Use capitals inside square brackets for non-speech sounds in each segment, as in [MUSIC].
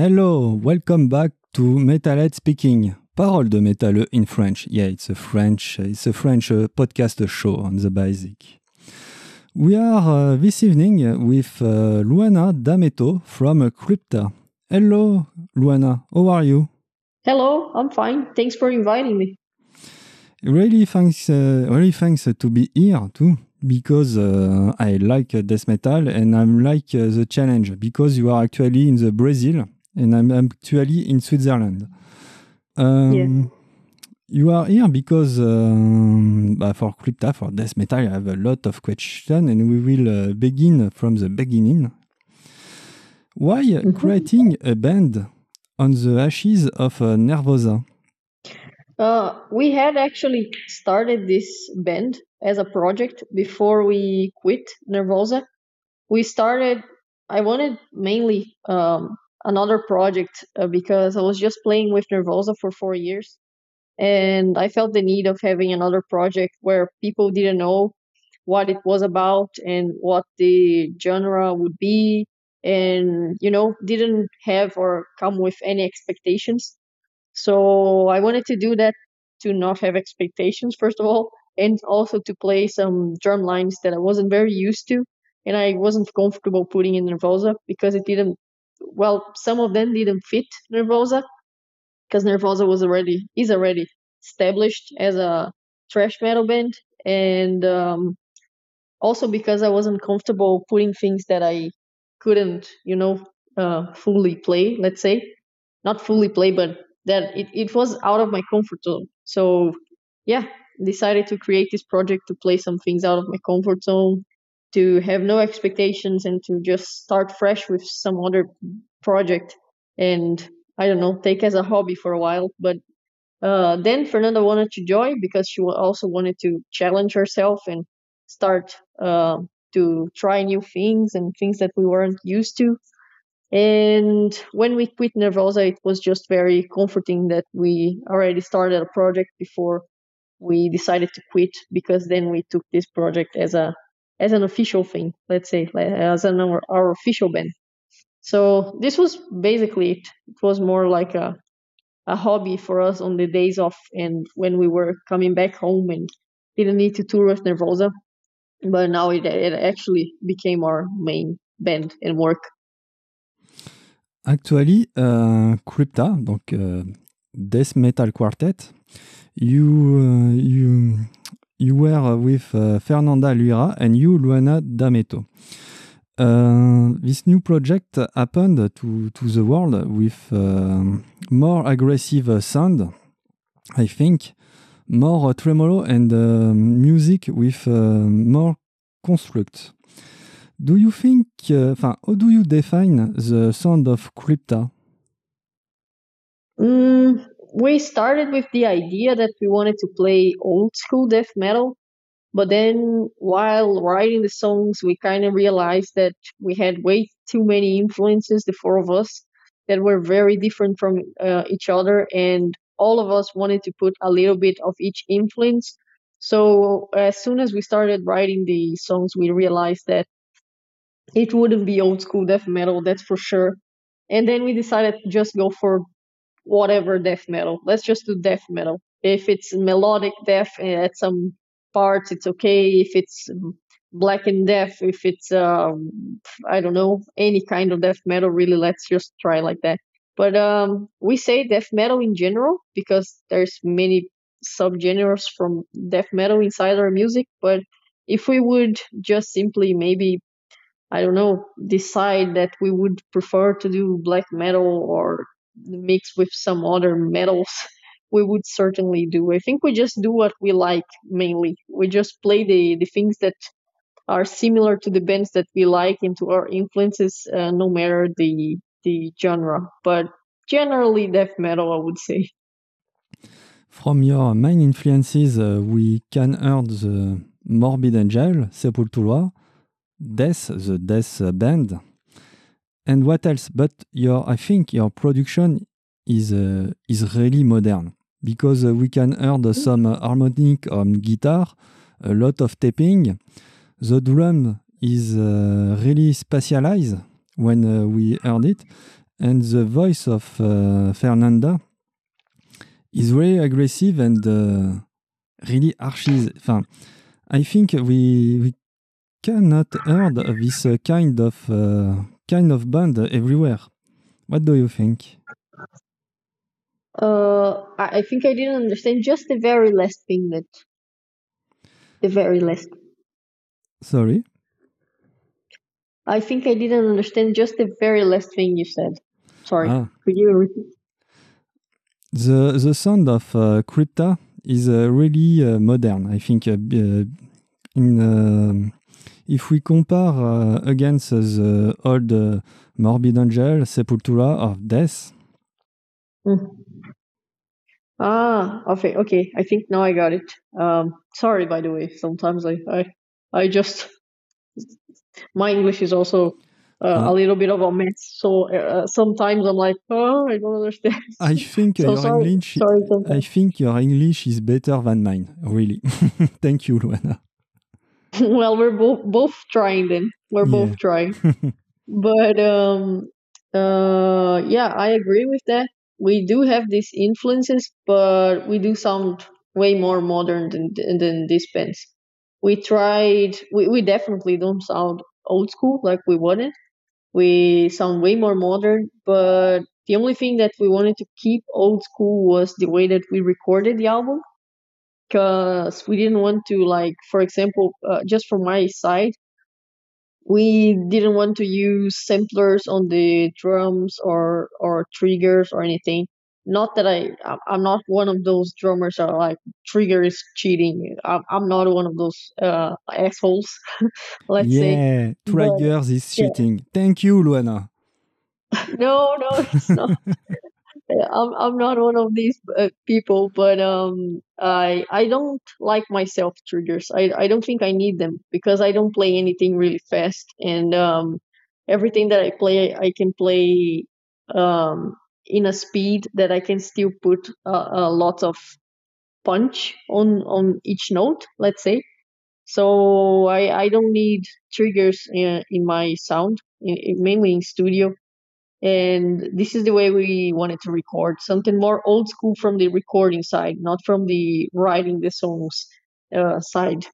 Hello, welcome back to Metalhead Speaking. Parole de métal in French. Yeah, it's a French, it's a French uh, podcast show on the basic. We are uh, this evening with uh, Luana Dametto from Crypta. Hello, Luana. How are you? Hello, I'm fine. Thanks for inviting me. Really thanks, uh, really thanks to be here too, because uh, I like death metal and I'm like uh, the challenge because you are actually in the Brazil and I'm actually in Switzerland. Um, Yeah. You are here because um, bah, for Crypta, for death metal, I have a lot of questions and we will uh, begin from the beginning. Why creating a band on the ashes of uh, Nervosa? Uh, we had actually started this band as a project before we quit Nervosa. We started, I wanted mainly um, another project uh, because I was just playing with Nervosa for four years. And I felt the need of having another project where people didn't know what it was about and what the genre would be and you know didn't have or come with any expectations so i wanted to do that to not have expectations first of all and also to play some drum lines that i wasn't very used to and i wasn't comfortable putting in nervosa because it didn't well some of them didn't fit nervosa because nervosa was already is already established as a thrash metal band and um, also because I wasn't comfortable putting things that I couldn't, you know, uh, fully play, let's say. Not fully play, but that it, it was out of my comfort zone. So, yeah, decided to create this project to play some things out of my comfort zone, to have no expectations, and to just start fresh with some other project. And I don't know, take as a hobby for a while. But uh, then Fernanda wanted to join because she also wanted to challenge herself and start uh, to try new things and things that we weren't used to. And when we quit Nervosa, it was just very comforting that we already started a project before we decided to quit because then we took this project as a as an official thing, let's say, as an our, our official band. So this was basically it. It was more like a a hobby for us on the days off and when we were coming back home and didn't need to tour with Nervosa. But now it, it actually became our main band and work. Actually, uh, Crypta, donc uh, Death Metal Quartet, you uh, you you were with uh, Fernanda Lira and you Luana Dametto. Uh, this new project happened to, to the world with uh, more aggressive sound, I think, more tremolo and uh, music with uh, more construct. Do you think, uh, how do you define the sound of Crypta? Mm, we started with the idea that we wanted to play old school death metal, but then while writing the songs, we kind of realized that we had way too many influences, the four of us, that were very different from uh, each other, and all of us wanted to put a little bit of each influence. So as soon as we started writing the songs, we realized that it wouldn't be old school death metal, that's for sure. And then we decided to just go for whatever death metal. Let's just do death metal. If it's melodic death eh, at some parts, it's okay. If it's um, black and death, if it's um, I don't know any kind of death metal, really, let's just try like that. But um, we say death metal in general because there's many subgenres from death metal inside our music. But if we would just simply maybe I don't know, decide that we would prefer to do black metal or mix with some other metals, [LAUGHS] we would certainly do. I think we just do what we like mainly. We just play the, the things that are similar to the bands that we like and to our influences, uh, no matter the the genre. But generally, death metal, I would say. From your main influences, uh, we can hear the Morbid Angel, Sepultura, Death, the Death band, and what else? But your, I think your production is uh, is really modern because uh, we can hear the, some uh, harmonic on guitar, a lot of tapping. The drum is uh, really specialized when uh, we heard it, and the voice of uh, Fernanda is very aggressive and uh, really harsh. I think we we cannot heard this kind of uh, kind of band everywhere. What do you think? Uh, I think I didn't understand just the very last thing that the very last. Sorry. I think I didn't understand just the very last thing you said. Sorry. Ah. Could you repeat? The the sound of uh, Crypta is uh, really uh, modern. I think uh, uh, in uh, if we compare against the old Morbid Angel, Sepultura, of Death. Mm. Ah, okay, okay. I think now I got it. Um, sorry, by the way. Sometimes I, I, I just my English is also uh, a little bit of a mess. So uh, sometimes I'm like, oh, I don't understand. I think [LAUGHS] so your sorry, English. Sorry, I think your English is better than mine. Really. [LAUGHS] Thank you, Luana. [LAUGHS] well, we're both both trying. Then we're yeah. both trying. [LAUGHS] but um, uh, yeah, I agree with that. We do have these influences, but we do sound way more modern than than these bands. We tried. We, we definitely don't sound old school like we wanted we sound way more modern, but the only thing that we wanted to keep old school was the way that we recorded the album. Because we didn't want to, like, for example, uh, just from my side, we didn't want to use samplers on the drums or or triggers or anything not that I I'm not one of those drummers that are like trigger is cheating. I'm, I'm not one of those uh, assholes. [LAUGHS] let's yeah, say. Yeah, triggers is cheating. Yeah. Thank you, Luana. [LAUGHS] no, no, it's not. [LAUGHS] I'm I'm not one of these uh, people, but um, I I don't like myself triggers. I I don't think I need them because I don't play anything really fast, and um, everything that I play I can play um in a speed that I can still put a, a lot of punch on on each note. Let's say. So I, I don't need triggers in, in my sound, in, in mainly in studio. And this is the way we wanted to record something more old school from the recording side, not from the writing the songs uh, side.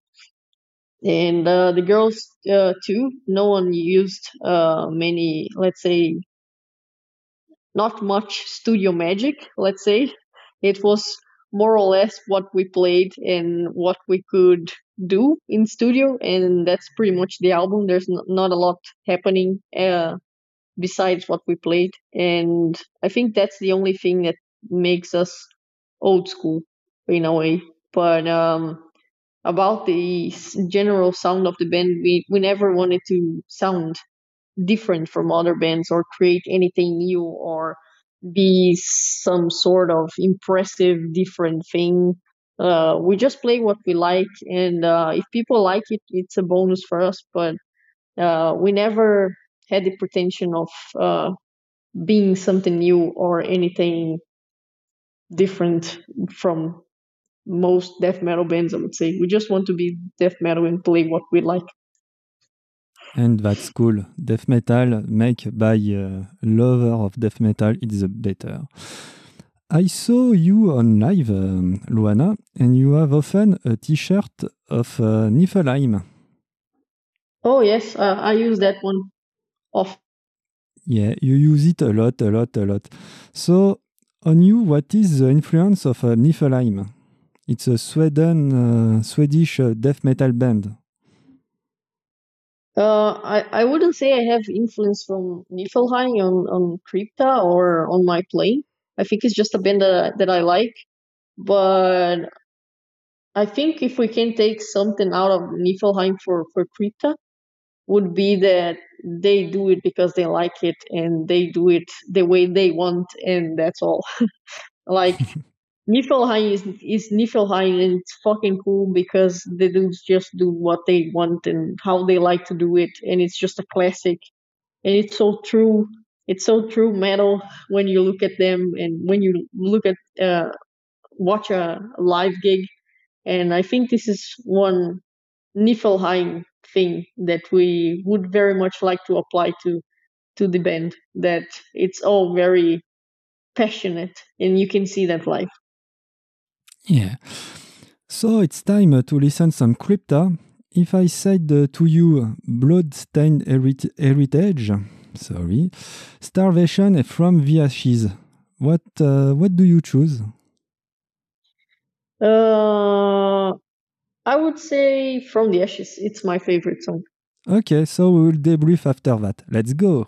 And uh, the girls uh, too. No one used uh, many, let's say, not much studio magic, let's say. It was more or less what we played and what we could do in studio, and that's pretty much the album. There's not a lot happening uh, besides what we played, and I think that's the only thing that makes us old school in a way. But um, about the general sound of the band, we we never wanted to sound different from other bands or create anything new or be some sort of impressive different thing. Uh, we just play what we like and uh, if people like it it's a bonus for us. But uh, we never had the pretension of uh, being something new or anything different from most death metal bands i would say we just want to be death metal and play what we like And that's cool. Death metal make by a lover of death metal is better. I saw you on live, um, Luana, and you have often a T-shirt of uh, Nifelheim. Oh yes, uh, I use that one off. Yeah, you use it a lot, a lot, a lot. So, on you, what is the influence of uh, Nifelheim? It's a Sweden, uh, Swedish uh, death metal band. Uh, I, I wouldn't say I have influence from Nifelheim on, on Crypta or on my playing. I think it's just a band that, that I like. But I think if we can take something out of Nifelheim for, for Crypta, would be that they do it because they like it and they do it the way they want, and that's all. [LAUGHS] like [LAUGHS] Nifelheim is is Nifelheim and it's fucking cool because the dudes just do what they want and how they like to do it and it's just a classic. And it's so true. It's so true metal when you look at them and when you look at uh, watch a live gig. And I think this is one Nifelheim thing that we would very much like to apply to to the band that it's all very passionate and you can see that live. Yeah. So it's time to listen some crypta. If I said uh, to you bloodstained herit- heritage, sorry, starvation from the ashes, what uh, what do you choose? Uh, I would say From the Ashes. It's my favorite song. Okay, so we will debrief after that. Let's go.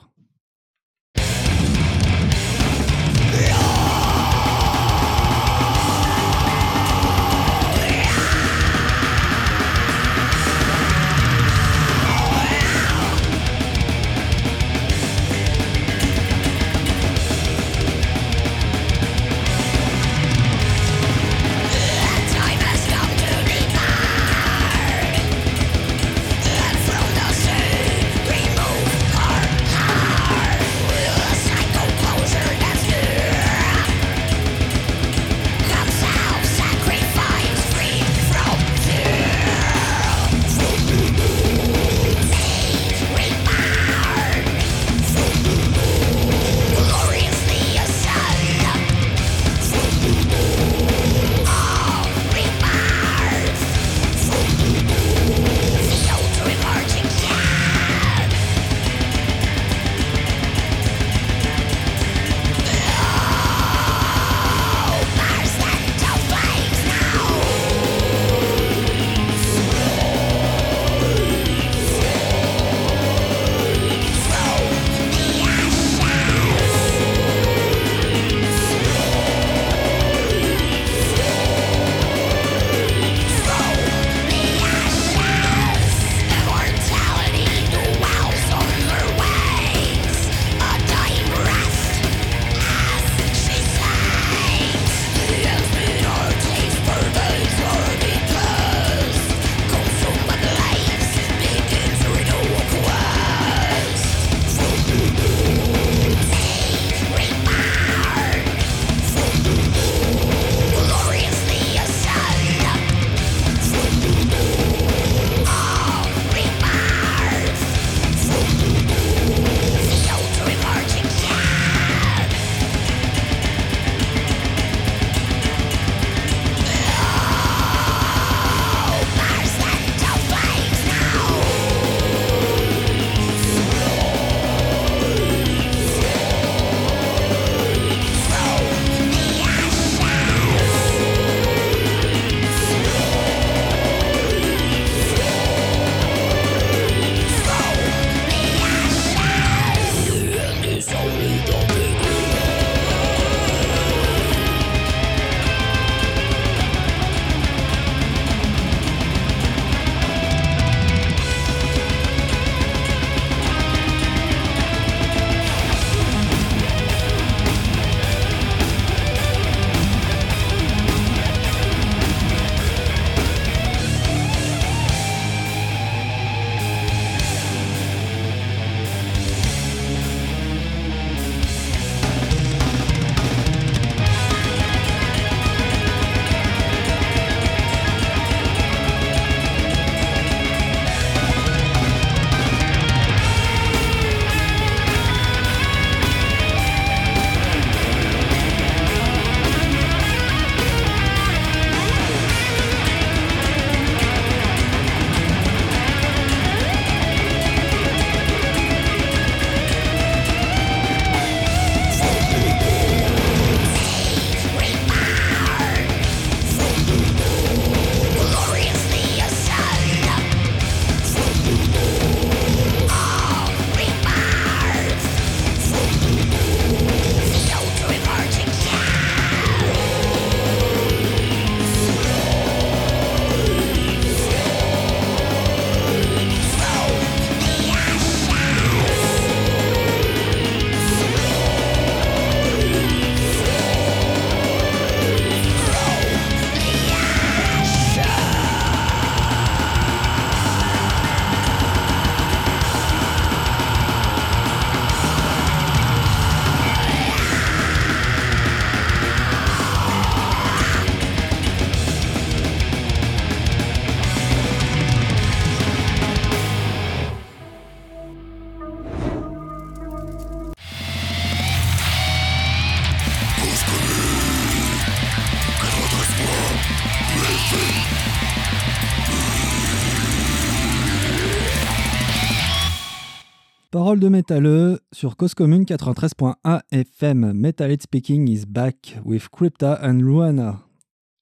Parole de métalleux sur Cause Commune 93.1 FM. Metalhead Speaking is back with Crypta and Luana.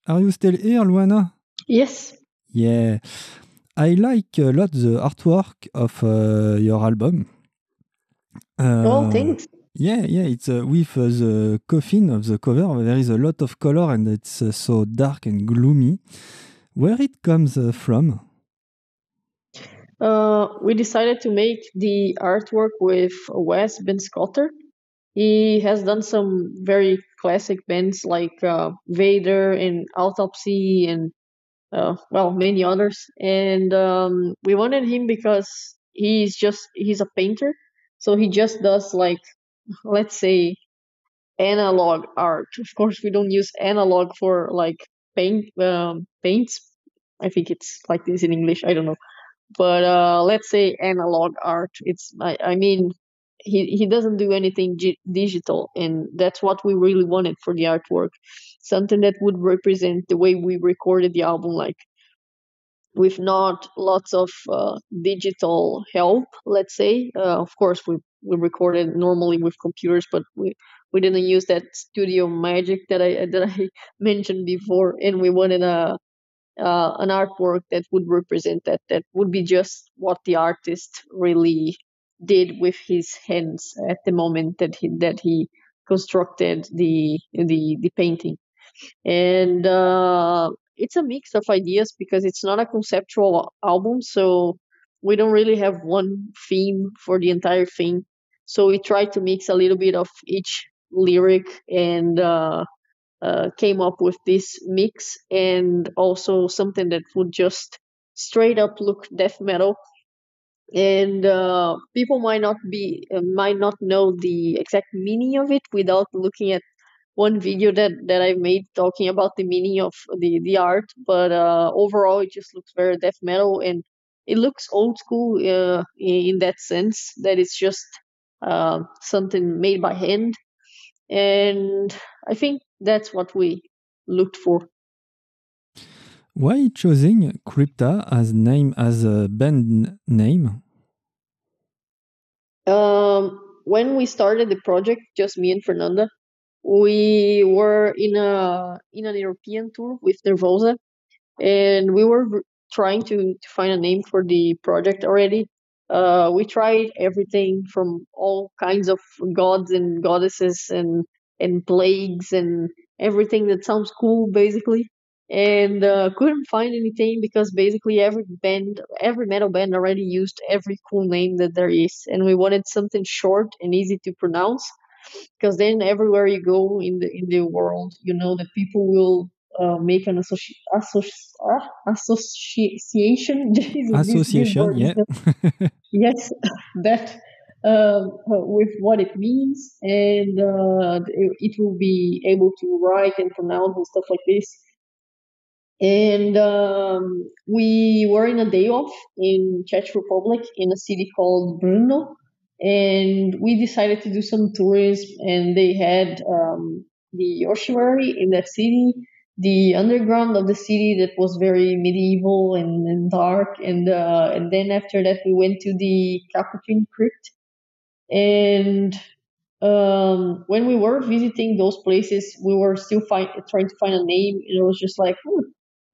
Are you still here, Luana? Yes. Yeah. I like a lot the artwork of uh, your album. Uh, oh, thanks. Yeah, yeah, it's uh, with uh, the coffin of the cover. There is a lot of color and it's uh, so dark and gloomy. Where it comes uh, from? Uh, we decided to make the artwork with Wes Benscoter. He has done some very classic bands like uh, Vader and Autopsy and uh, well many others. And um, we wanted him because he's just he's a painter, so he just does like let's say analog art. Of course, we don't use analog for like paint um, paints. I think it's like this in English. I don't know but uh, let's say analog art it's I, I mean he, he doesn't do anything g- digital and that's what we really wanted for the artwork. Something that would represent the way we recorded the album like with not lots of uh, digital help let's say. Uh, of course we, we recorded normally with computers but we, we didn't use that studio magic that i that i [LAUGHS] mentioned before and we wanted a uh, an artwork that would represent that that would be just what the artist really did with his hands at the moment that he that he constructed the the the painting. And uh, it's a mix of ideas because it's not a conceptual album so we don't really have one theme for the entire thing. So we try to mix a little bit of each lyric and uh, uh, came up with this mix and also something that would just straight up look death metal. And uh, people might not be uh, might not know the exact meaning of it without looking at one video that that I made talking about the meaning of the the art but uh, overall it just looks very death metal and it looks old school uh, in that sense that it's just uh, something made by hand and I think that's what we looked for. Why choosing Crypta as name as a band name? Um, when we started the project, just me and Fernanda, we were in a in an European tour with Nervosa, and we were trying to, to find a name for the project already. Uh, we tried everything from all kinds of gods and goddesses and and plagues and everything that sounds cool basically. And uh, couldn't find anything because basically every band every metal band already used every cool name that there is. And we wanted something short and easy to pronounce because then everywhere you go in the in the world you know that people will uh, make an associ- associ- uh, association [LAUGHS] association yeah [LAUGHS] yes [LAUGHS] that uh, with what it means, and uh, it will be able to write and pronounce and stuff like this. And um, we were in a day off in Czech Republic in a city called Brno, and we decided to do some tourism. And they had um, the ossuary in that city, the underground of the city that was very medieval and, and dark, and uh, and then after that we went to the Capuchin Crypt, and um, when we were visiting those places, we were still find, trying to find a name, and it was just like, hmm,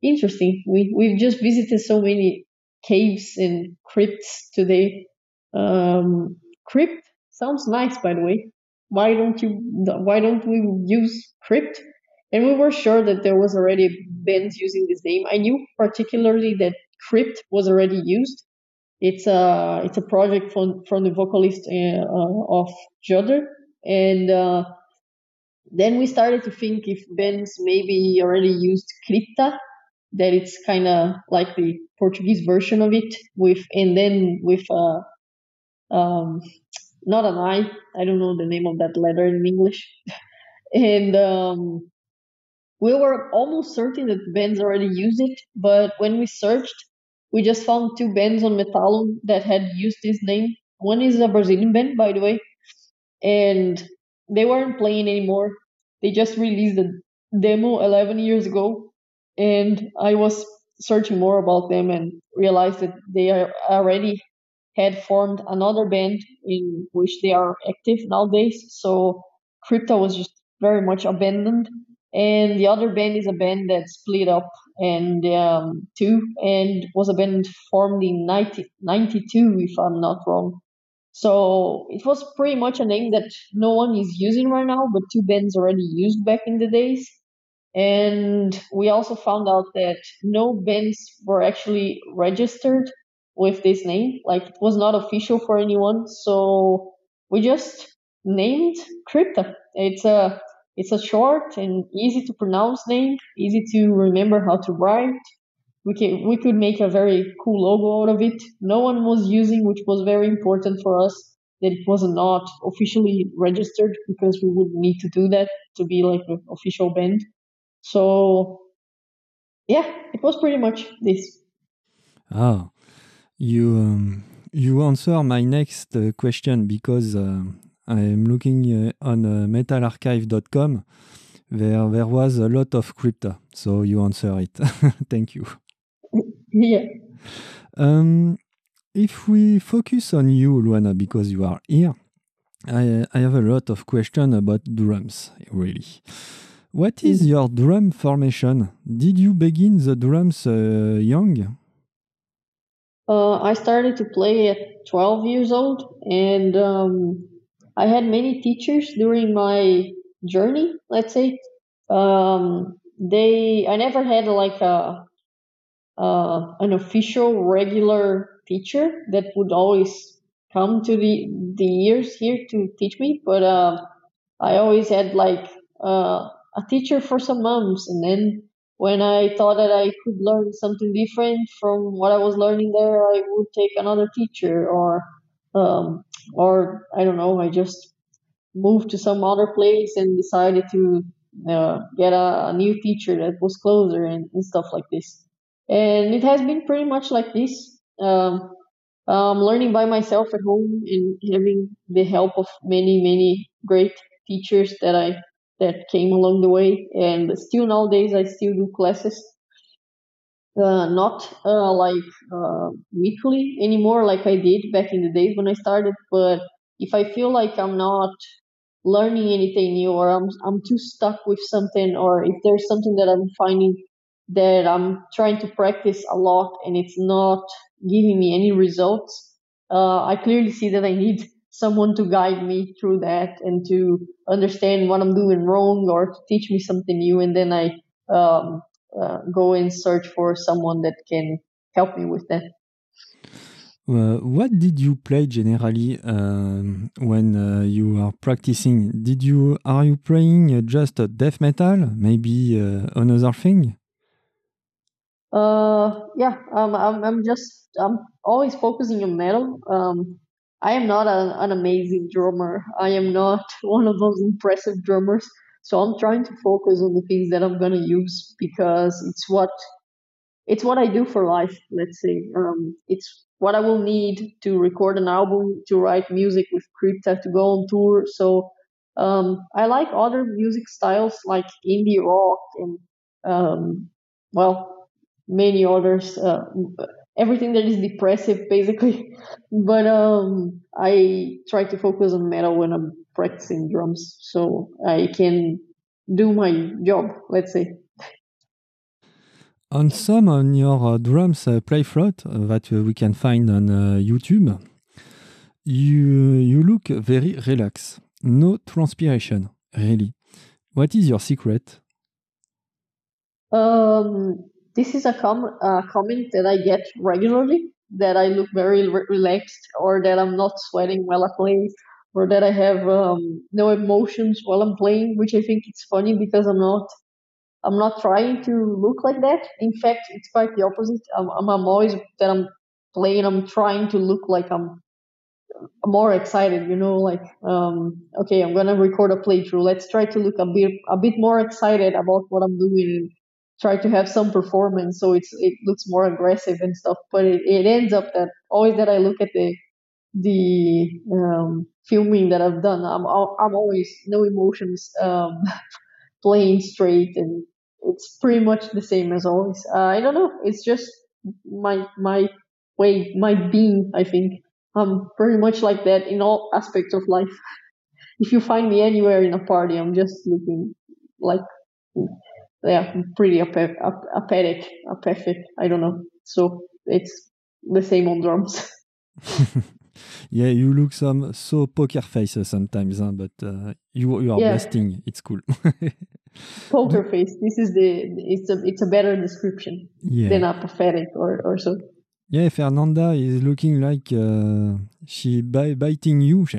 interesting. We we've just visited so many caves and crypts today. Um, crypt sounds nice, by the way. Why don't you? Why don't we use crypt? And we were sure that there was already bands using this name. I knew particularly that crypt was already used. It's a it's a project from from the vocalist uh, uh, of Jodder, and uh, then we started to think if bands maybe already used Crypta, that it's kind of like the Portuguese version of it with and then with uh, um, not an I I don't know the name of that letter in English, [LAUGHS] and um, we were almost certain that bands already used it, but when we searched we just found two bands on Metallum that had used this name. One is a Brazilian band, by the way, and they weren't playing anymore. They just released a demo 11 years ago, and I was searching more about them and realized that they already had formed another band in which they are active nowadays. So Crypto was just very much abandoned. And the other band is a band that split up and um, two and was a band formed in 90, 92, if I'm not wrong. So it was pretty much a name that no one is using right now, but two bands already used back in the days. And we also found out that no bands were actually registered with this name. Like it was not official for anyone. So we just named Crypta. It's a it's a short and easy to pronounce name, easy to remember how to write. We can we could make a very cool logo out of it. No one was using, which was very important for us. That it was not officially registered because we would need to do that to be like an official band. So yeah, it was pretty much this. Ah, you um, you answer my next uh, question because uh, I'm looking uh, on uh, metalarchive.com. There there was a lot of crypta, so you answer it. [LAUGHS] Thank you. Yeah. Um, if we focus on you, Luana, because you are here, I, I have a lot of questions about drums, really. What is your drum formation? Did you begin the drums uh, young? Uh, I started to play at 12 years old, and um, I had many teachers during my journey. Let's say um, they, I never had like a uh, an official regular teacher that would always come to the the years here to teach me, but uh, I always had like uh, a teacher for some months, and then when I thought that I could learn something different from what I was learning there, I would take another teacher, or um, or I don't know, I just moved to some other place and decided to uh, get a, a, new teacher that was closer and, and, stuff like this. And it has been pretty much like this. Um, um, learning by myself at home and having the help of many, many great teachers that I that came along the way. And still nowadays, I still do classes. Uh, not uh, like uh, weekly anymore, like I did back in the days when I started. But if I feel like I'm not learning anything new, or I'm I'm too stuck with something, or if there's something that I'm finding that I'm trying to practice a lot and it's not giving me any results, uh, I clearly see that I need [LAUGHS] someone to guide me through that and to understand what I'm doing wrong or to teach me something new. And then I um, uh, go and search for someone that can help me with that. Uh, what did you play generally uh, when uh, you are practicing? Did you are you playing just death metal, maybe uh, another thing? Uh, yeah, um, I'm, I'm just I'm always focusing on metal. Um, I am not a, an amazing drummer. I am not [LAUGHS] one of those impressive drummers. So I'm trying to focus on the things that I'm gonna use because it's what it's what I do for life. Let's say um, it's what I will need to record an album, to write music with Crypta, to go on tour. So um, I like other music styles like indie rock and um, well, many others. Uh, everything that is depressive basically. [LAUGHS] But um i try to focus on metal when i'm practicing drums so i can do my job let's say. On some on your uh, drums uh, play float uh, that uh, we can find on uh, youtube you you look very relaxed. No transpiration really. What is your secret? Um this is a com- uh, comment that I get regularly that I look very re- relaxed or that I'm not sweating while I play or that I have um, no emotions while I'm playing, which I think it's funny because I'm not I'm not trying to look like that. In fact, it's quite the opposite. I'm, I'm, I'm always that I'm playing. I'm trying to look like I'm more excited. You know, like um, okay, I'm gonna record a playthrough. Let's try to look a bit a bit more excited about what I'm doing try to have some performance so it's it looks more aggressive and stuff but it, it ends up that always that i look at the the um, filming that i've done i'm i'm always no emotions um, [LAUGHS] playing straight and it's pretty much the same as always uh, i don't know it's just my my way my being i think I'm pretty much like that in all aspects of life. [LAUGHS] if you find me anywhere in a party, I'm just looking like, yeah, pretty ap- ap- apathic. I don't know. So it's the same on drums. [LAUGHS] yeah, you look some so poker face sometimes, huh? but uh, you you are Yeah. blasting. It's cool. [LAUGHS] Poker face. This is the it's a it's a better description yeah. than apathetic or or so. Yeah, Fernanda is looking like uh, she bi- biting you, she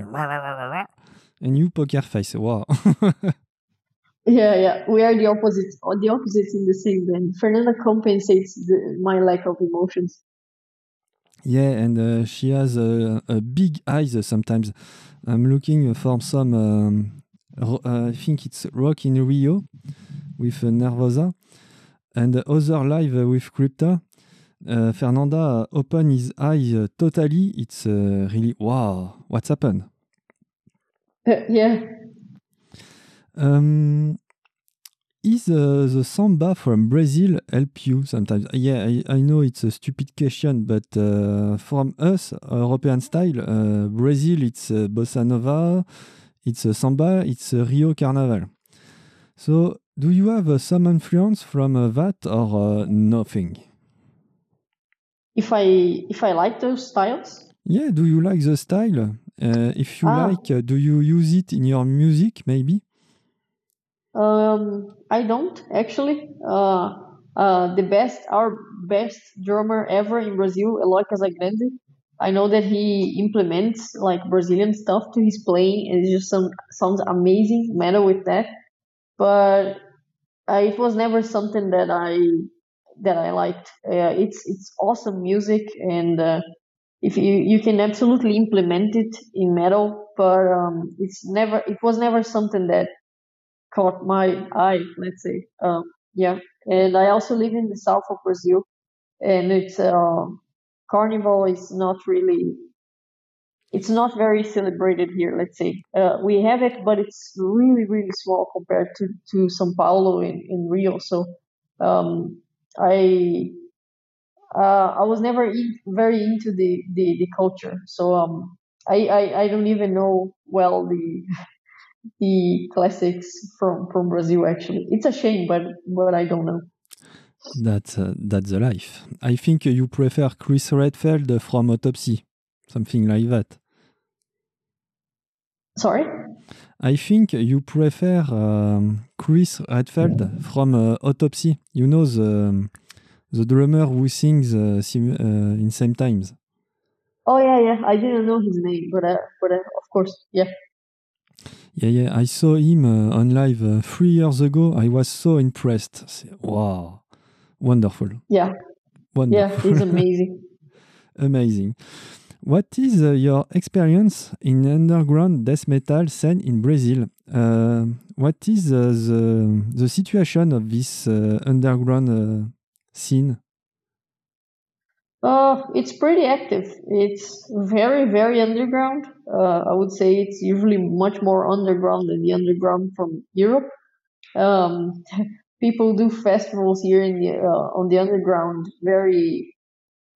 and you poker face. Wow. [LAUGHS] Yeah, yeah. We are the opposite, or the opposites in the same band. Fernanda compensates the, my lack of emotions. yeah, and uh, she has a, a big eyes sometimes. I'm looking for some. Um, ro- uh, I think it's Rock in Rio with uh, Nervosa, and the other live uh, with Crypta. Uh, Fernanda open his eyes uh, totally. It's uh, really wow. What's happened? Uh, yeah. Um, is uh, the samba from Brazil help you sometimes? Yeah, I, I know it's a stupid question, but uh, from us, European style, uh, Brazil, it's uh, bossa nova, it's samba, it's Rio Carnival. So, do you have uh, some influence from uh, that or nothing? If I if I like those styles, Yeah, do you like the style? Uh, if you Ah. like, do you use it in your music maybe? Um, I don't actually. Uh, uh, the best, our best drummer ever in Brazil, Eloy Casagrande. I know that he implements like Brazilian stuff to his playing, and it just some, sounds amazing metal with that. But uh, it was never something that I that I liked. Uh, it's it's awesome music, and uh, if you you can absolutely implement it in metal, but um, it's never it was never something that caught my eye. Let's say, um, yeah. And I also live in the south of Brazil, and it's uh, carnival is not really it's not very celebrated here let's say uh, we have it but it's really really small compared to to sao paulo in, in rio so um, i uh, i was never in, very into the, the the culture so um I, I i don't even know well the the classics from from brazil actually it's a shame but but i don't know That's uh, that's the life. I think you prefer Chris Reifert from Autopsy, something like that. sorry I think you prefer um, Chris Reifert from uh, Autopsy. You know the the drummer who sings uh, sim- uh, in same times. oh yeah yeah i didn't know his name but uh, but uh, of course yeah Yeah, yeah. I saw him uh, on live uh, three years ago. I was so impressed. Wow, wonderful, yeah wonderful. yeah he's [LAUGHS] amazing Amazing. What is uh, your experience in underground death metal scene in Brazil? Uh, what is uh, the the situation of this uh, underground uh, scene? Uh, it's pretty active. It's very, very underground. Uh, I would say it's usually much more underground than the underground from Europe. Um, [LAUGHS] people do festivals here in the uh, on the underground very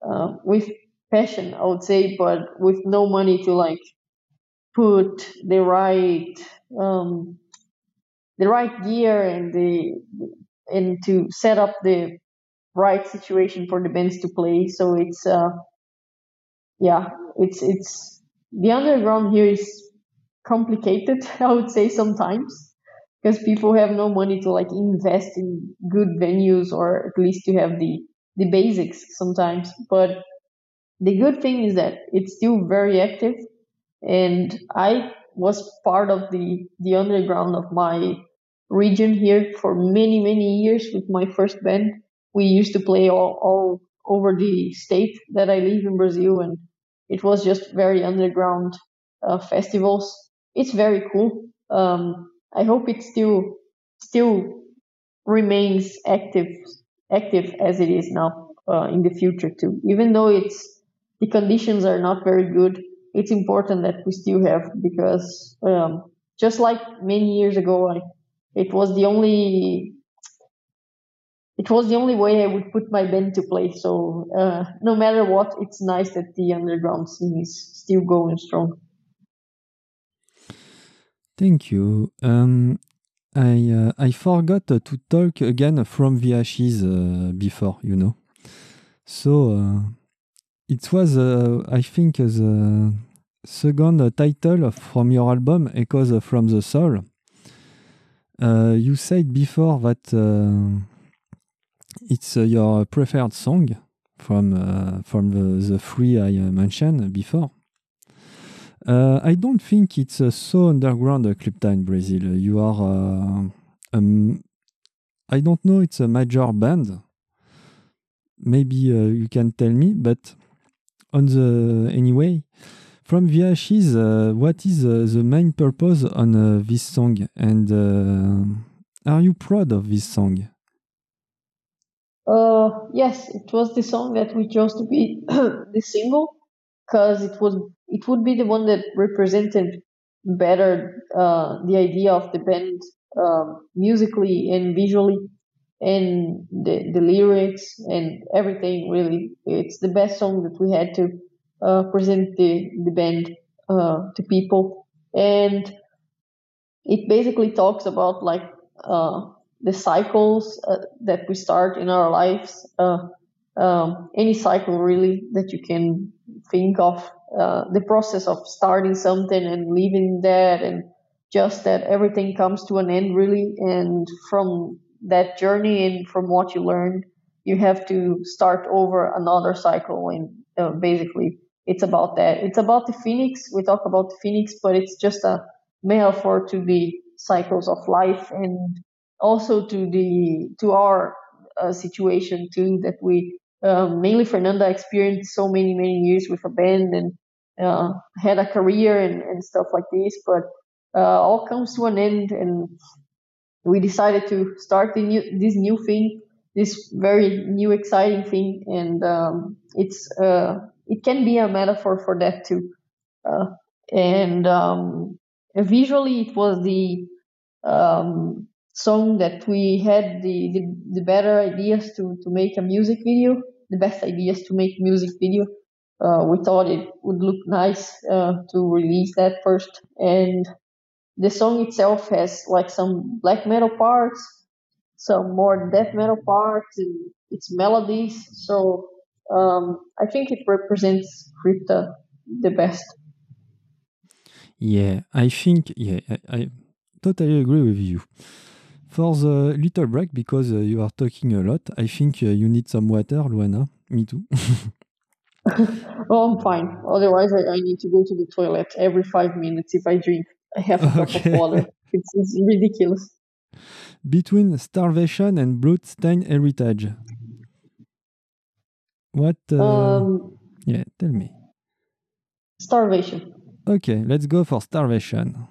uh, with passion, I would say, but with no money to like put the right um, the right gear and the and to set up the right situation for the bands to play. So it's uh yeah, it's it's the underground here is complicated, [LAUGHS] I would say sometimes. Because people have no money to like invest in good venues or at least to have the the basics sometimes. But the good thing is that it's still very active and I was part of the the underground of my region here for many many years with my first band we used to play all, all over the state that I live in Brazil, and it was just very underground uh, festivals. It's very cool. Um, I hope it still still remains active active as it is now uh, in the future too. Even though it's the conditions are not very good, it's important that we still have because um, just like many years ago, I, it was the only it was the only way I would put my band to play. So uh, no matter what, it's nice that the underground scene is still going strong. Thank you. Um, I uh, I forgot to talk again from the ashes uh, before, you know. So uh, it was, uh, I think, the second title from your album, Echoes from the Soul. Uh, you said before that uh, it's uh, your preferred song from uh, from the, the three I uh, mentioned before. Uh, I don't think it's uh, so underground, uh, Crypta in Brazil. You are, um, I don't know, it's a major band. Maybe you can tell me, but on the anyway, from the ashes, what is the main purpose on this song? And are you proud of this song? Uh, yes, it was the song that we chose to be [CLEARS THROAT] the single because it was it would be the one that represented better uh, the idea of the band um, musically and visually and the, the lyrics and everything really. It's the best song that we had to uh, present the, the band uh, to people. And it basically talks about like uh, the cycles uh, that we start in our lives uh, um, any cycle really that you can think of uh, the process of starting something and leaving that and just that everything comes to an end really. And from that journey and from what you learned you have to start over another cycle. And uh, basically it's about that. It's about the phoenix. We talk about the phoenix but it's just a metaphor to the cycles of life and also to the to our uh, situation too that we um, mainly Fernanda experienced so many many years with a band and uh, had a career and, and stuff like this, but uh, all comes to an end, and we decided to start the new this new thing, this very new exciting thing, and um, it's uh, it can be a metaphor for that too, uh, and um, visually it was the um, song that we had the, the, the better ideas to, to make a music video the best ideas to make music video. Uh, we thought it would look nice uh, to release that first, and the song itself has like some black metal parts, some more death metal parts, and its melodies. So um, I think it represents Crypta the best. Yeah, I think yeah, I, I totally agree with you. For the little break, because uh, you are talking a lot, I think uh, you need some water, Luana. Me too. [LAUGHS] oh, I'm fine. Otherwise, I, I, need to go to the toilet every five minutes if I drink a half a okay. cup of water. It's, it's ridiculous. Between starvation and bloodstained heritage. What? Uh, um, yeah, tell me. Starvation. Okay, let's go for starvation.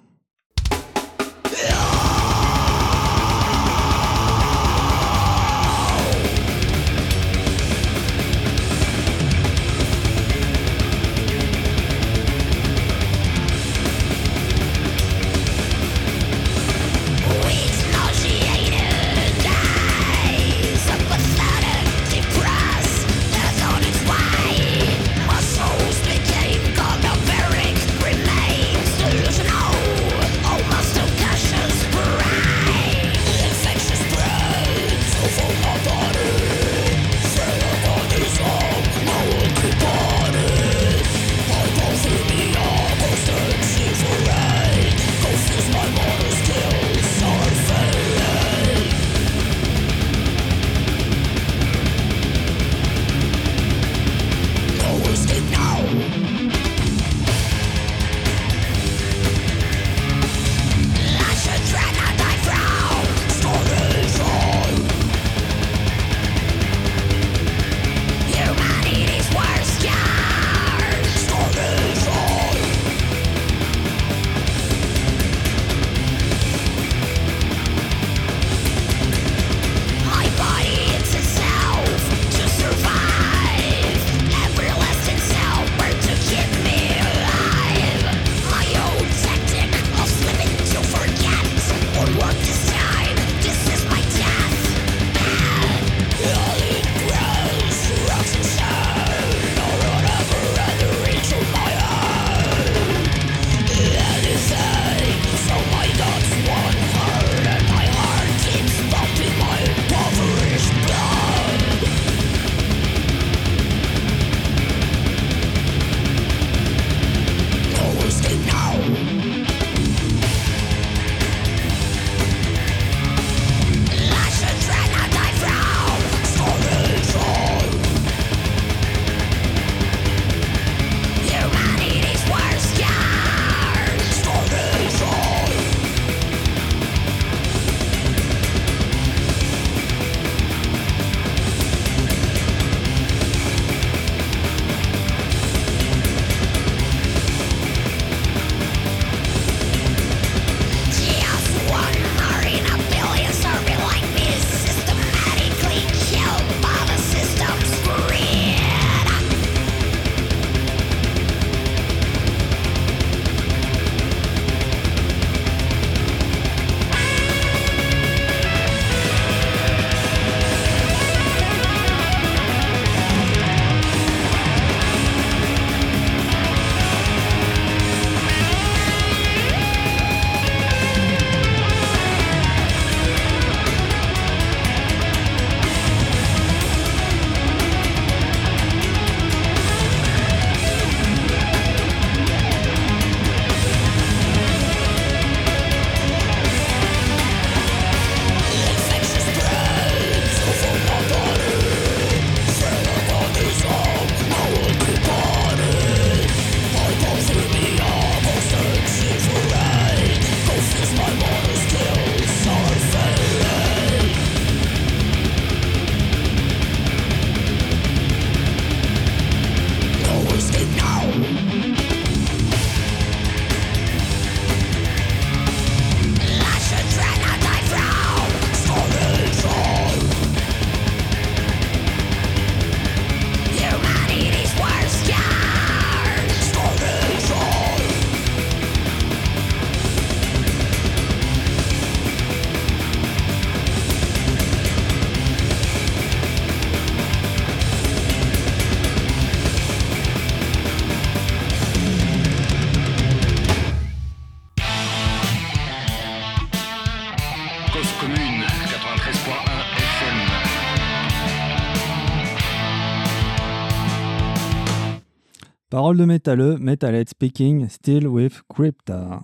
Parole de métalleux, Metalhead speaking, still with Crypta.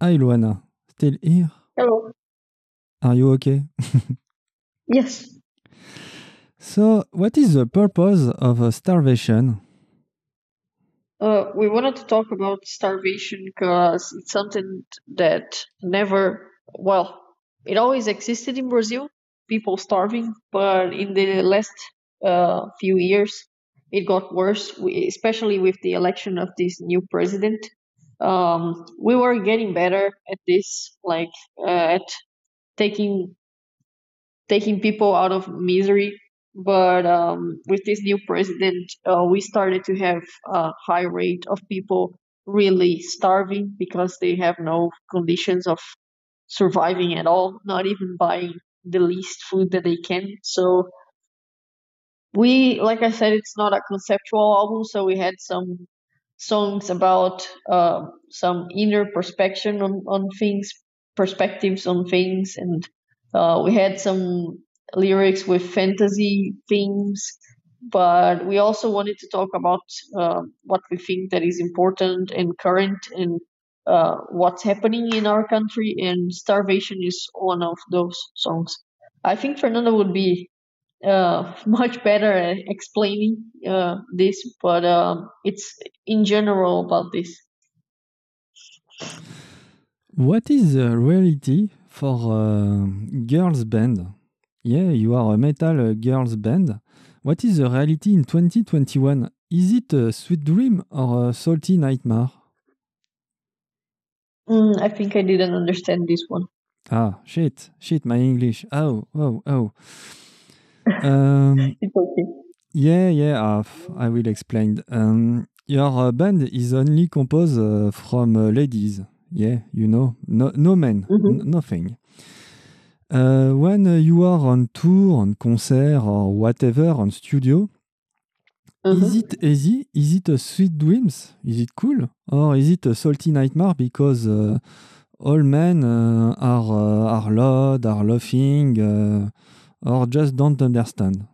Hi, Luana. Still here? Hello. Are you okay? [LAUGHS] Yes. So, what is the purpose of uh, starvation? Uh, we wanted to talk about starvation because it's something that never, well, it always existed in Brazil, people starving, but in the last uh, few years, it got worse, especially with the election of this new president. Um, we were getting better at this, like uh, at taking taking people out of misery but um, with this new president, uh, we started to have a high rate of people really starving because they have no conditions of surviving at all, not even buying the least food that they can. So we, like I said, it's not a conceptual album, so we had some songs about uh, some inner perspective on, on things, perspectives on things, and uh, we had some lyrics with fantasy themes, but we also wanted to talk about uh, what we think that is important and current and uh, what's happening in our country. And starvation is one of those songs. I think Fernanda would be uh, [LAUGHS] much better at explaining uh, this, but um, it's in general about this. What is the reality for a girls band? Yeah, you are a metal girls band. What is the reality in 2021? Is it a sweet dream or a salty nightmare? Mm, I think I didn't understand this one. Ah, shit, shit, my English. Oh, oh, oh. [LAUGHS] Um, it's okay. Yeah, yeah, uh, I will explain. Um, your band is only composed uh, from uh, ladies. Yeah, you know, no, no men, Mhm. n- nothing. Uh, when you are on tour, on concert, or whatever, on studio, Mhm. is it easy? Is it a sweet dreams? Is it cool? Or is it a salty nightmare because uh, all men uh, are, uh, are loud, are laughing, uh, or just don't understand?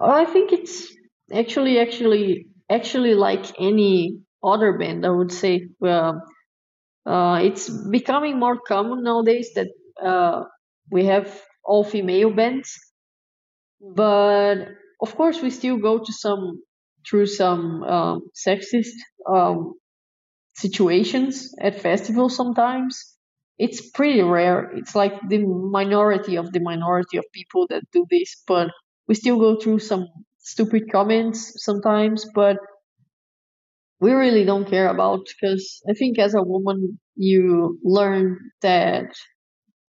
I think it's actually, actually, actually like any other band. I would say. Um, uh, it's becoming more common nowadays that uh, we have all female bands, but of course we still go to some through some um, sexist um, situations at festivals sometimes. It's pretty rare. It's like the minority of the minority of people that do this, but we still go through some stupid comments sometimes, but we really don't care about because I think as a woman you learn that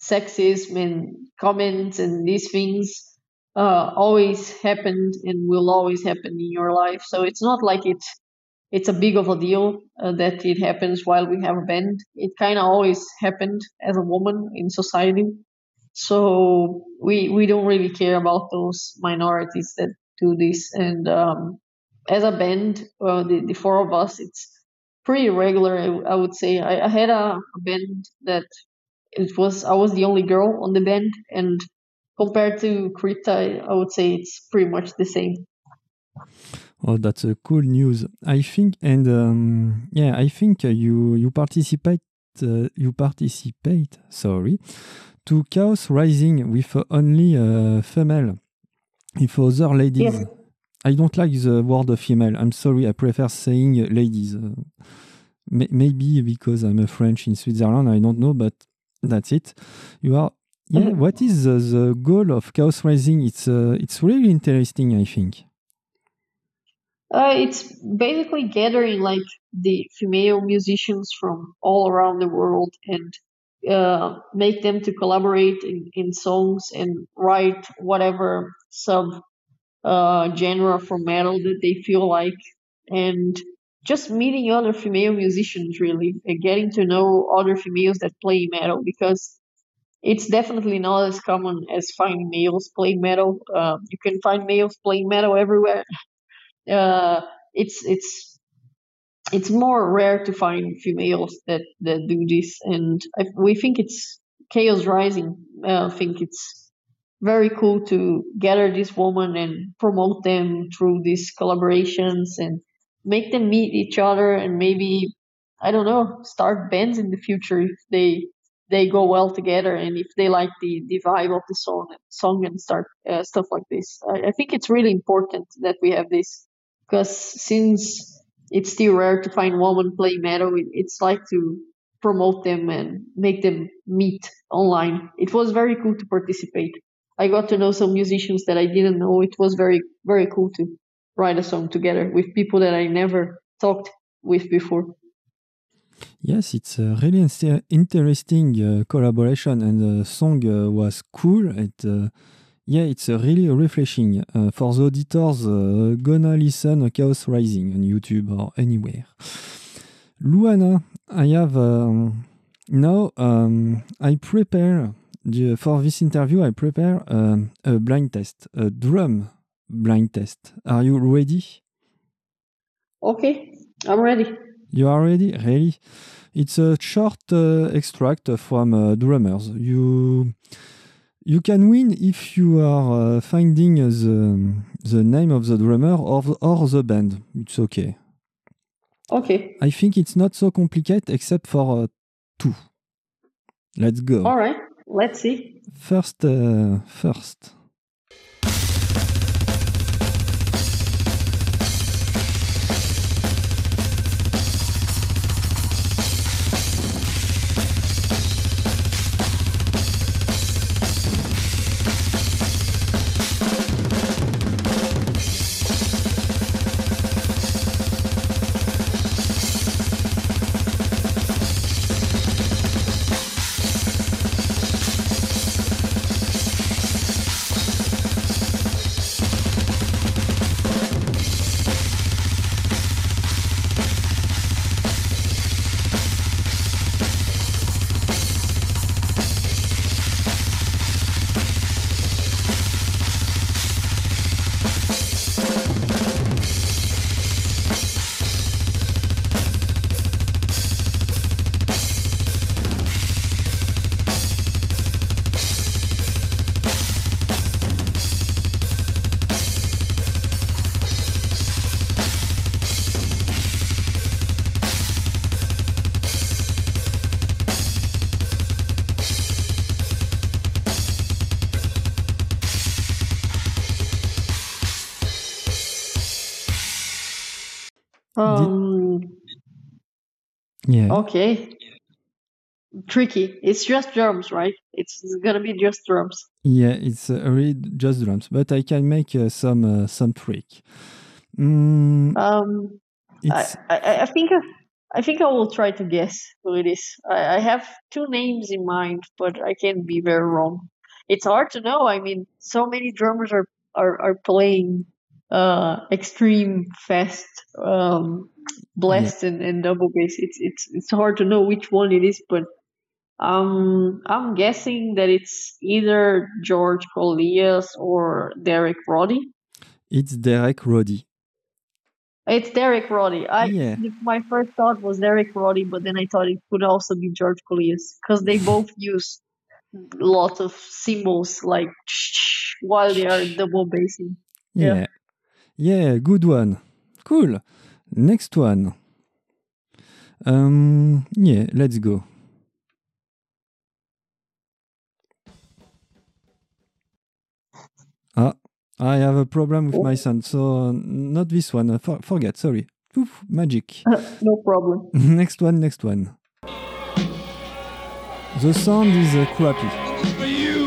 sexism and comments and these things uh, always happened and will always happen in your life. So it's not like it's it's a big of a deal uh, that it happens while we have a band. It kind of always happened as a woman in society. So we we don't really care about those minorities that do this. And um, as a band, uh, the the four of us, it's pretty regular. I, I would say I, I had a, a band that it was I was the only girl on the band, and compared to Crypta, I, I would say it's pretty much the same. Oh, that's a cool news. I think, and um, yeah, I think uh, you you participate uh, you participate. Sorry, to Chaos Rising with only uh, female. If other ladies, Yes. I don't like the word female. I'm sorry. I prefer saying uh, ladies. Maybe because I'm a French in Switzerland. I don't know, but that's it. You are. Yeah. Mhm. What is the, the goal of Chaos Rising? It's uh, it's really interesting. I think. Uh, it's basically gathering like the female musicians from all around the world and uh, make them to collaborate in, in songs and write whatever sub uh, genre for metal that they feel like and just meeting other female musicians really and getting to know other females that play metal because it's definitely not as common as finding males playing metal. Uh, you can find males playing metal everywhere. Uh, it's it's it's more rare to find females that that do this, and I, we think it's Chaos Rising. Uh, think it's very cool to gather this woman and promote them through these collaborations and make them meet each other and maybe I don't know start bands in the future if they they go well together and if they like the, the vibe of the song song and start uh, stuff like this. I, I think it's really important that we have this because since it's still rare to find women playing metal, it's like to promote them and make them meet online. It was very cool to participate. I got to know some musicians that I didn't know. It was very very cool to write a song together with people that I never talked with before. Yes, it's a really inter- interesting uh, collaboration, and the song uh, was cool. It, uh, yeah, it's really refreshing. Uh, for the auditors, uh, gonna listen Chaos Rising on YouTube or anywhere. Luana, I have um, now. Um, I prepare the, for this interview. I prepare um, a blind test, a drum blind test. Are you ready? Okay, I'm ready. You are ready? Really? It's a short uh, extract from uh, drummers. You you can win if you are uh, finding the the name of the drummer or the, or the band. It's okay. Okay. I think it's not so complicated except for uh, two. Let's go. All right. Let's see. First, uh, first. Yeah. Okay. Tricky. It's just drums, right? It's, gonna be just drums. Yeah, it's uh, really just drums, but I can make uh, some uh, some trick. Mm, Um. I, I I think I, I think I will try to guess who it is. I, I have two names in mind, but I can be very wrong. It's hard to know. I mean, so many drummers are are, are playing uh extreme fast um blast and, and double bass. It's it's it's hard to know which one it is, but um I'm guessing that it's either George Kollias or Derek Roddy. it's Derek Roddy. It's Derek Roddy. I Yeah. my first thought was Derek Roddy, but then I thought it could also be George Kollias because they [LAUGHS] both use lots of cymbals like while they are double bassing. Yeah. Yeah. Yeah, good one. Cool. Next one. Um, yeah, let's go. Ah, I have a problem with my sound, so not this one. Uh, For, forget, sorry. Oof, magic. [LAUGHS] no problem. [LAUGHS] next one, next one. The sound is uh, crappy.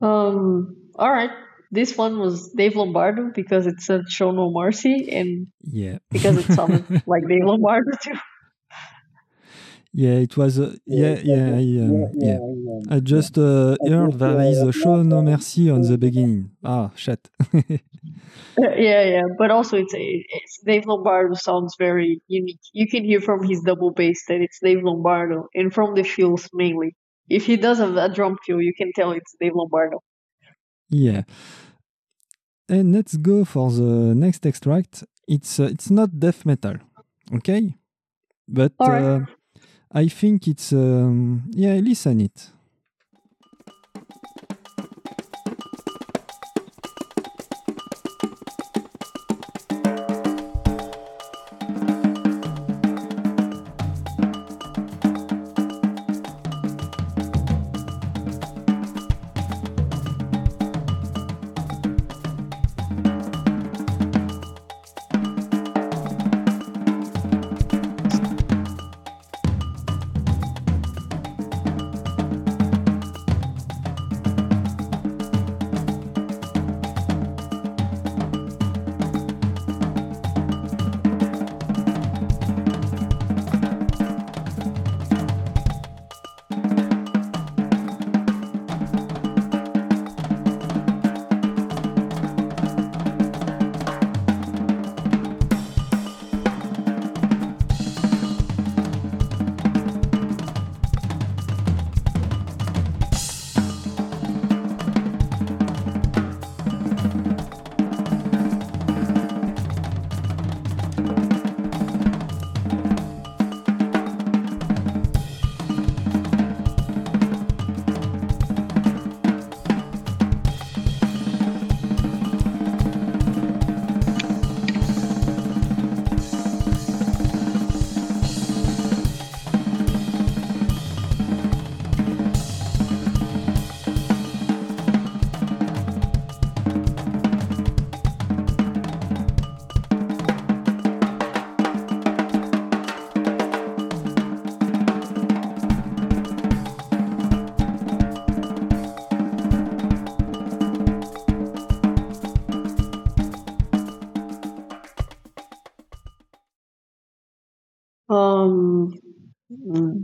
Um. All right. This one was Dave Lombardo because it said "Show No Mercy" and Yeah. because it sounded [LAUGHS] like Dave Lombardo too. yeah, it was. Uh, yeah, yeah, I, um, yeah. I just uh, heard there is a show no mercy on the beginning. Ah, shit. yeah, yeah. But also, it's it's Dave Lombardo sounds very unique. You can hear from his double bass that it's Dave Lombardo, and from the fills mainly. If he does a, a drum fill, you can tell it's Dave Lombardo. yeah. And let's go for the next extract. It's uh, it's not death metal, okay? But right. uh, I think it's um, yeah. Listen it.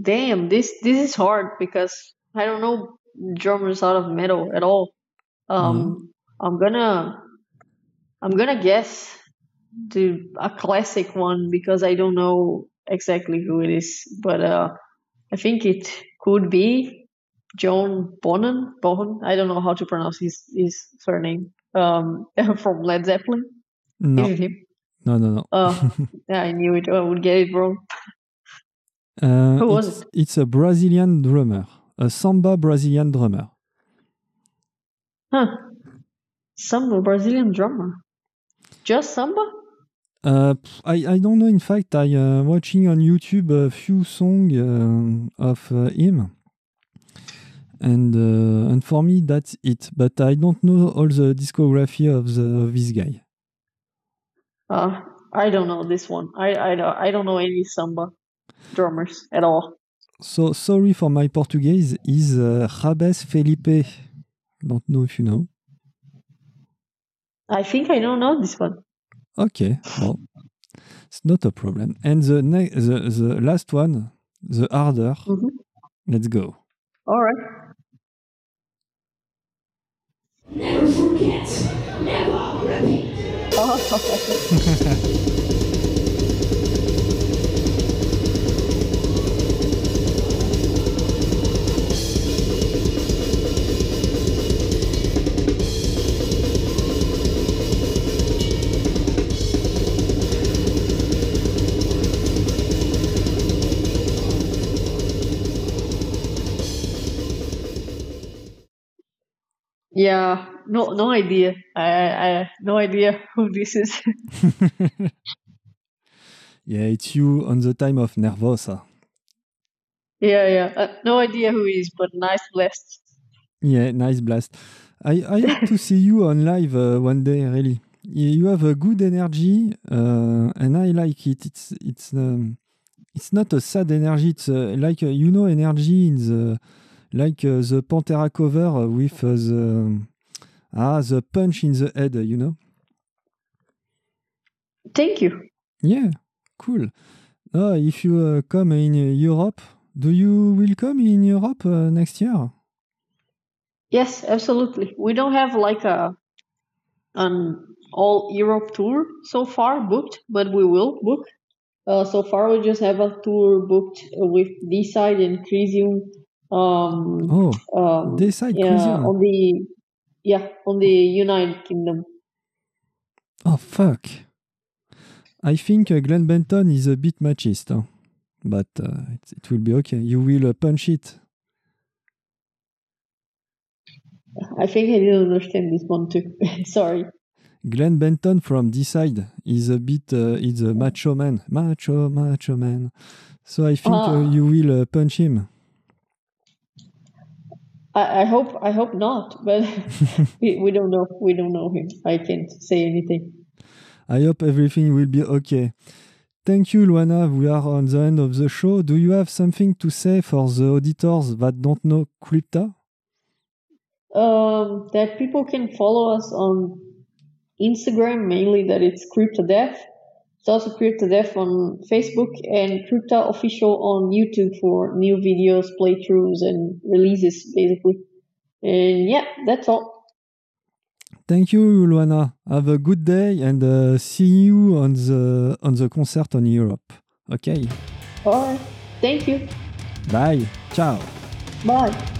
Damn, this this is hard because I don't know drummers out of metal at all. Um, I'm gonna I'm gonna guess to a classic one because I don't know exactly who it is, but uh, I think it could be John Bonham. Bonham. I don't know how to pronounce his his surname. Um, [LAUGHS] from Led Zeppelin. No, Is it him? no, no, no. Oh, [LAUGHS] yeah, I knew it. I would get it wrong. Uh, Who was it's, it's a Brazilian drummer, a samba Brazilian drummer. Huh. Samba, Brazilian drummer. Just samba? Uh, I, I don't know. In fact, I uh, watching on YouTube a few songs uh, of uh, him, and uh, and for me that's it. But I don't know all the discography of the of this guy. Uh, I don't know this one. I I don't, I don't know any samba drummers at all. So sorry for my Portuguese. Is uh, Rabes Felipe? Don't know if you know. I think I don't know this one. Okay, well, it's not a problem. And the ne- the the last one, the harder. Mhm. Let's go. All right. Never forget, never repeat. Oh, [LAUGHS] yeah. No, no idea. I, I, I no idea who this is. [LAUGHS] Yeah, it's you on the time of Nervosa. yeah, yeah. Uh, no idea who he is, but nice blast. Yeah, nice blast. I, I hope to see you on live uh, one day. Really, you you have a good energy, uh, and I like it. It's it's um, it's not a sad energy. It's uh, like uh, you know energy in the like uh, the Pantera cover with uh, the ah the punch in the head, you know. Thank you. Yeah, cool. Uh, if you uh, come in Europe, do you will come in Europe uh, next year? Yes, absolutely. We don't have like a an all Europe tour so far booked, but we will book. Uh, so far, we just have a tour booked with Deicide and Krisiun. Um, Oh, um, Deicide yeah, Krisiun. on the yeah on the United Kingdom. Oh fuck. I think uh, Glenn Benton is a bit machist, huh? but uh, it, it will be okay. You will uh, punch it. I think I didn't understand this one too. [LAUGHS] Sorry. Glenn Benton from Deicide is a bit, uh, is a macho man, macho, macho man. So I think uh, Ah. you will uh, punch him. I, I hope I hope not, but [LAUGHS] we, we don't know. We don't know him. I can't say anything. I hope everything will be okay. Thank you, Luana. We are on the end of the show. Do you have something to say for the auditors that don't know Crypta? Um, that people can follow us on Instagram mainly. That it's CryptoDev. It's also CryptoDev on Facebook and Crypta Official on YouTube for new videos, playthroughs, and releases, basically. And yeah, that's all. Thank you, Luana. Have a good day and uh, see you on the on the concert on Europe. Okay. All right. Thank you. Bye. Ciao. Bye.